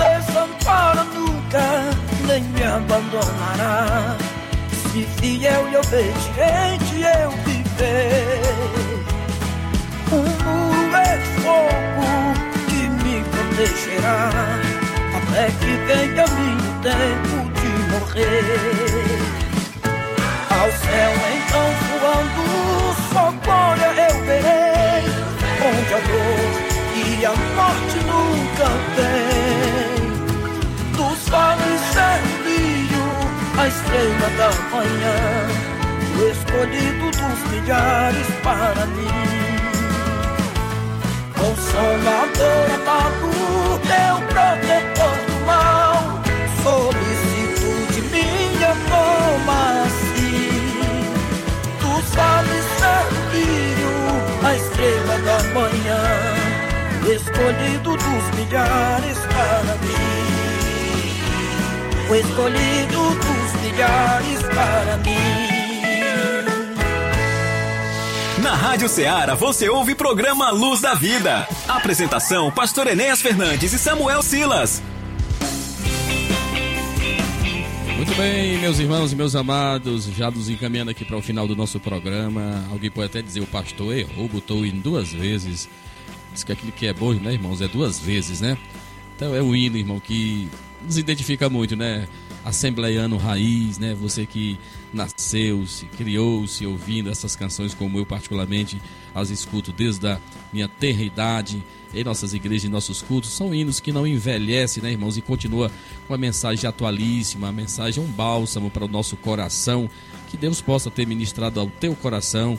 me abandonará. Se fiel e obediente eu viver. Um muro é fogo que me protegerá, até que venha meu tempo de morrer. Ao céu então voando, só glória eu verei, onde a dor e a morte nunca vem. Dos vales o a estrela da manhã, o escolhido dos milhares para mim. Consolador amado, teu protetor do mal, solicitude minha toma assim. Dos vales é o brilho, a estrela da manhã, o escolhido dos milhares para mim. O escolhido dos milhares para mim. Na Rádio Ceará você ouve programa Luz da Vida. Apresentação: Pastor Enéas Fernandes e Samuel Silas. Muito bem, meus irmãos e meus amados, já nos encaminhando aqui para o final do nosso programa. Alguém pode até dizer: o pastor errou, botou em duas vezes. Diz que aquilo que é bom, né, irmãos, é duas vezes, né? Então é um hino, irmão, que nos identifica muito, né? Assembleiano raiz, né? Você que nasceu, se criou-se ouvindo essas canções, como eu particularmente as escuto desde a minha tenra idade em nossas igrejas, em nossos cultos, são hinos que não envelhecem, né, irmãos? E continua com a mensagem atualíssima, a mensagem um bálsamo para o nosso coração, que Deus possa ter ministrado ao teu coração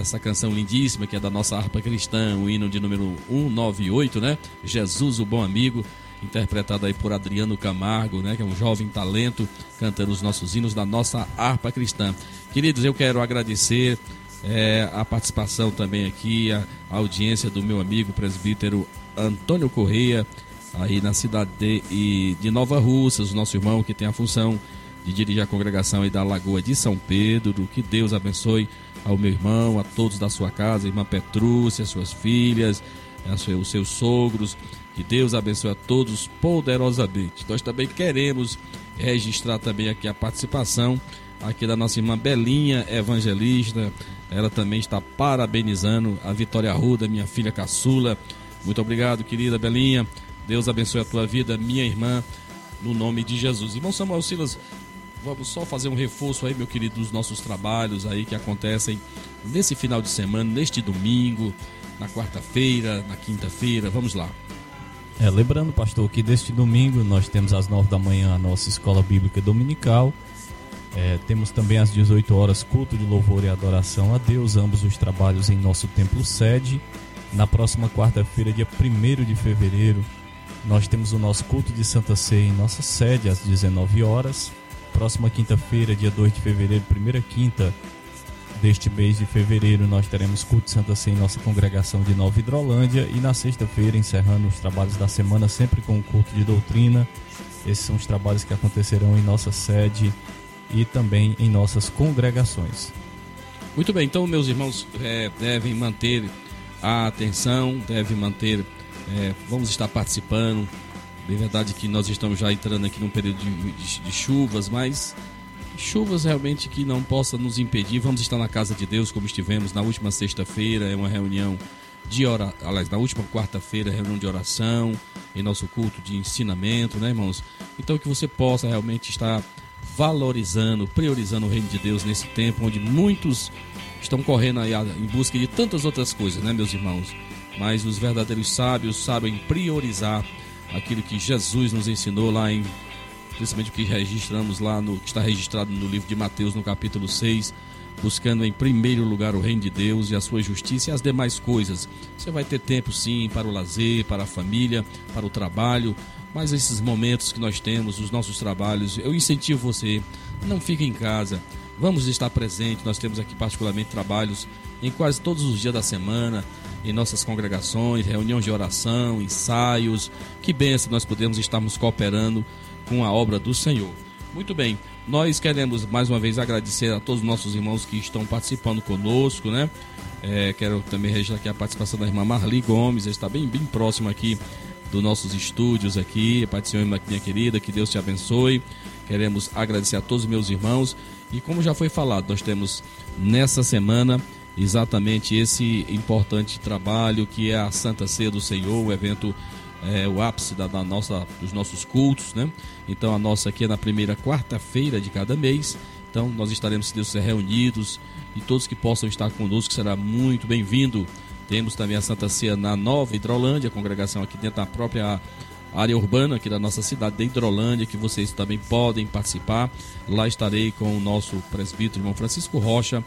essa canção lindíssima que é da nossa harpa cristã, o hino de número 198, né? Jesus, o bom amigo, interpretado aí por Adriano Camargo, né? Que é um jovem talento cantando os nossos hinos da nossa harpa cristã. Queridos, eu quero agradecer é, a participação também aqui, a, audiência do meu amigo presbítero Antônio Correia, aí na cidade de, de Nova Russas, o nosso irmão que tem a função de dirigir a congregação aí da Lagoa de São Pedro. Que Deus abençoe ao meu irmão, a todos da sua casa, a irmã Petrúcia, suas filhas, os seus sogros. Que Deus abençoe a todos poderosamente. Nós também queremos registrar também aqui a participação aqui da nossa irmã Belinha Evangelista. Ela também está parabenizando a Vitória Arruda, minha filha caçula. Muito obrigado, querida Belinha. Deus abençoe a tua vida, minha irmã, no nome de Jesus. Irmão Samuel Silas, vamos só fazer um reforço aí, meu querido, dos nossos trabalhos aí que acontecem nesse final de semana, neste domingo, na quarta-feira, na quinta-feira. Vamos lá. É, lembrando, pastor, que deste domingo nós temos às 9 da manhã a nossa escola bíblica dominical. É, temos também às 18 horas culto de louvor e adoração a Deus, ambos os trabalhos em nosso templo sede. Na próxima quarta-feira, dia 1 de fevereiro, nós temos o nosso culto de Santa Ceia em nossa sede às 19 horas. Próxima quinta-feira, dia 2 de fevereiro, primeira quinta deste mês de fevereiro nós teremos culto Santa Ceia em nossa congregação de Nova Hidrolândia e na sexta-feira, encerrando os trabalhos da semana, sempre com o culto de doutrina. Esses são os trabalhos que acontecerão em nossa sede e também em nossas congregações. Muito bem, então meus irmãos é, devem manter a atenção, devem manter, é, vamos estar participando. É verdade que nós estamos já entrando aqui num período de, de, de chuvas, mas chuvas realmente que não possam nos impedir. Vamos estar na casa de Deus como estivemos na última sexta-feira, é uma reunião de oração, aliás, na última quarta-feira, reunião de oração, em nosso culto de ensinamento, né, irmãos? Então que você possa realmente estar valorizando, priorizando o reino de Deus nesse tempo onde muitos estão correndo aí em busca de tantas outras coisas, né, meus irmãos? Mas os verdadeiros sábios sabem priorizar aquilo que Jesus nos ensinou lá em principalmente o que registramos lá no que está registrado no livro de Mateus no capítulo 6, buscando em primeiro lugar o reino de Deus e a sua justiça e as demais coisas. Você vai ter tempo sim para o lazer, para a família, para o trabalho, mas esses momentos que nós temos, os nossos trabalhos, eu incentivo você, não fique em casa. Vamos estar presente. Nós temos aqui particularmente trabalhos em quase todos os dias da semana, em nossas congregações, reuniões de oração, ensaios. Que benção nós podemos estarmos cooperando com a obra do Senhor. Muito bem, nós queremos mais uma vez agradecer a todos os nossos irmãos que estão participando conosco, né? É, quero também registrar aqui a participação da irmã Marli Gomes, está bem, bem próxima aqui dos nossos estúdios aqui, participando minha querida, que Deus te abençoe. Queremos agradecer a todos os meus irmãos e como já foi falado, nós temos nessa semana exatamente esse importante trabalho que é a Santa Ceia do Senhor, o evento é, o ápice da, da, nossa, dos nossos cultos, né? Então a nossa aqui é na primeira quarta-feira de cada mês. Então nós estaremos, se Deus quiser, reunidos e todos que possam estar conosco será muito bem-vindo. Temos também a Santa Ceia na Nova Hidrolândia, a congregação aqui dentro da própria área urbana aqui da nossa cidade de Hidrolândia, que vocês também podem participar. Lá estarei com o nosso presbítero, irmão Francisco Rocha,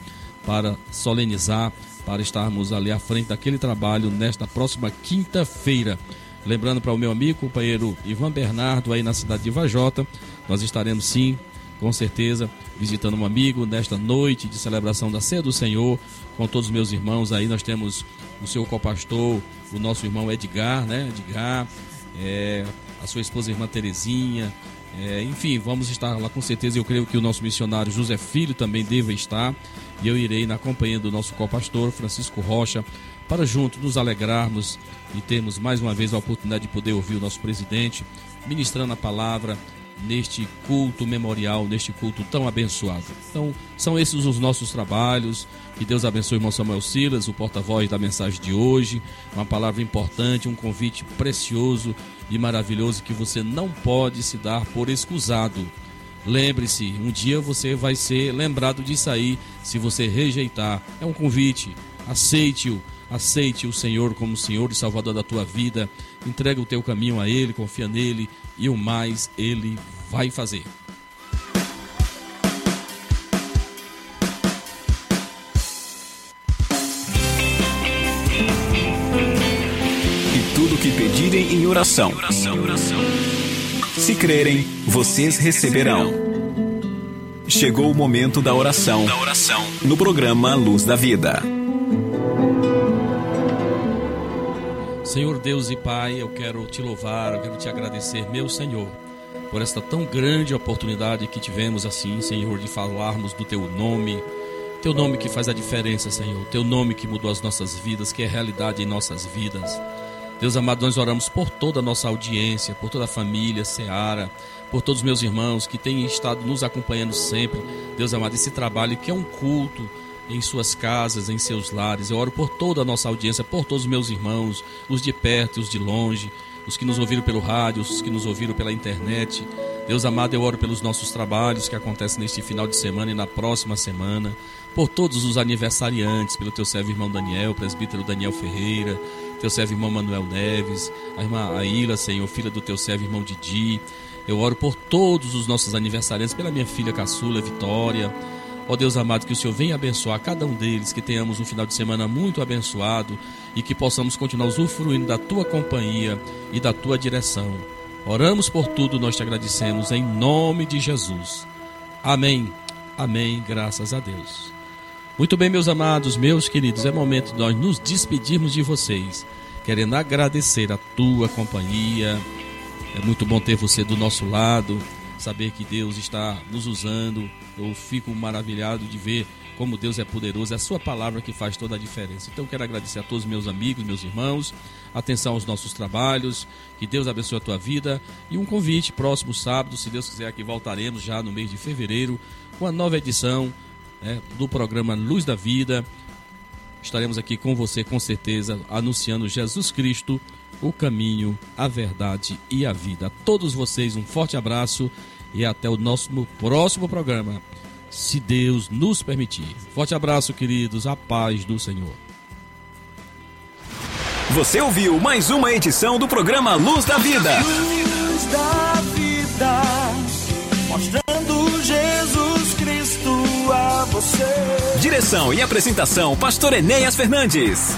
para solenizar, para estarmos ali à frente daquele trabalho nesta próxima quinta-feira. Lembrando para o meu amigo, companheiro Ivan Bernardo, aí na cidade de Vajota, nós estaremos sim, com certeza, visitando um amigo nesta noite de celebração da Ceia do Senhor, com todos os meus irmãos aí. Nós temos o seu copastor, o nosso irmão Edgar, né? Edgar, é, a sua esposa irmã Terezinha. É, enfim, vamos estar lá com certeza. Eu creio que o nosso missionário José Filho também deva estar. E eu irei na companhia do nosso copastor Francisco Rocha para juntos nos alegrarmos e termos mais uma vez a oportunidade de poder ouvir o nosso presidente ministrando a palavra neste culto memorial, neste culto tão abençoado. Então, são esses os nossos trabalhos. Que Deus abençoe o irmão Samuel Silas, o porta-voz da mensagem de hoje. Uma palavra importante, um convite precioso e maravilhoso que você não pode se dar por excusado. Lembre-se, um dia você vai ser lembrado disso aí se você rejeitar. É um convite, aceite-o Aceite o Senhor como Senhor e Salvador da tua vida. Entrega o teu caminho a Ele, confia nele e o mais Ele vai fazer. E tudo que pedirem em oração. Se crerem, vocês receberão. Chegou o momento da oração. No programa Luz da Vida. Senhor Deus e Pai, eu quero te louvar, eu quero te agradecer, meu Senhor, por esta tão grande oportunidade que tivemos assim, Senhor, de falarmos do teu nome, teu nome que faz a diferença, Senhor, teu nome que mudou as nossas vidas, que é realidade em nossas vidas. Deus amado, nós oramos por toda a nossa audiência, por toda a família, Seara, por todos os meus irmãos que têm estado nos acompanhando sempre. Deus amado, esse trabalho que é um culto, em suas casas, em seus lares. Eu oro por toda a nossa audiência, por todos os meus irmãos, os de perto e os de longe, os que nos ouviram pelo rádio, os que nos ouviram pela internet. Deus amado, eu oro pelos nossos trabalhos que acontecem neste final de semana e na próxima semana, por todos os aniversariantes, pelo teu servo irmão Daniel, presbítero Daniel Ferreira, teu servo irmão Manuel Neves, a irmã Aila, Senhor, filha do teu servo irmão Didi. Eu oro por todos os nossos aniversariantes, pela minha filha caçula Vitória, Ó oh Deus amado, que o Senhor venha abençoar cada um deles, que tenhamos um final de semana muito abençoado e que possamos continuar usufruindo da tua companhia e da tua direção. Oramos por tudo, nós te agradecemos em nome de Jesus. Amém. Amém. Graças a Deus. Muito bem, meus amados, meus queridos, é momento de nós nos despedirmos de vocês, querendo agradecer a tua companhia. É muito bom ter você do nosso lado, saber que Deus está nos usando. Eu fico maravilhado de ver como Deus é poderoso, é a sua palavra que faz toda a diferença. Então quero agradecer a todos os meus amigos, meus irmãos, atenção aos nossos trabalhos, que Deus abençoe a tua vida e um convite próximo sábado, se Deus quiser, que voltaremos já no mês de fevereiro com a nova edição né, do programa Luz da Vida. Estaremos aqui com você com certeza anunciando Jesus Cristo, o caminho, a verdade e a vida. A todos vocês um forte abraço e até o nosso próximo programa se Deus nos permitir. Forte abraço, queridos, a paz do Senhor. Você ouviu mais uma edição do programa Luz da Vida. Luz da vida, mostrando Jesus Cristo a você. Direção e apresentação, Pastor Enéas Fernandes.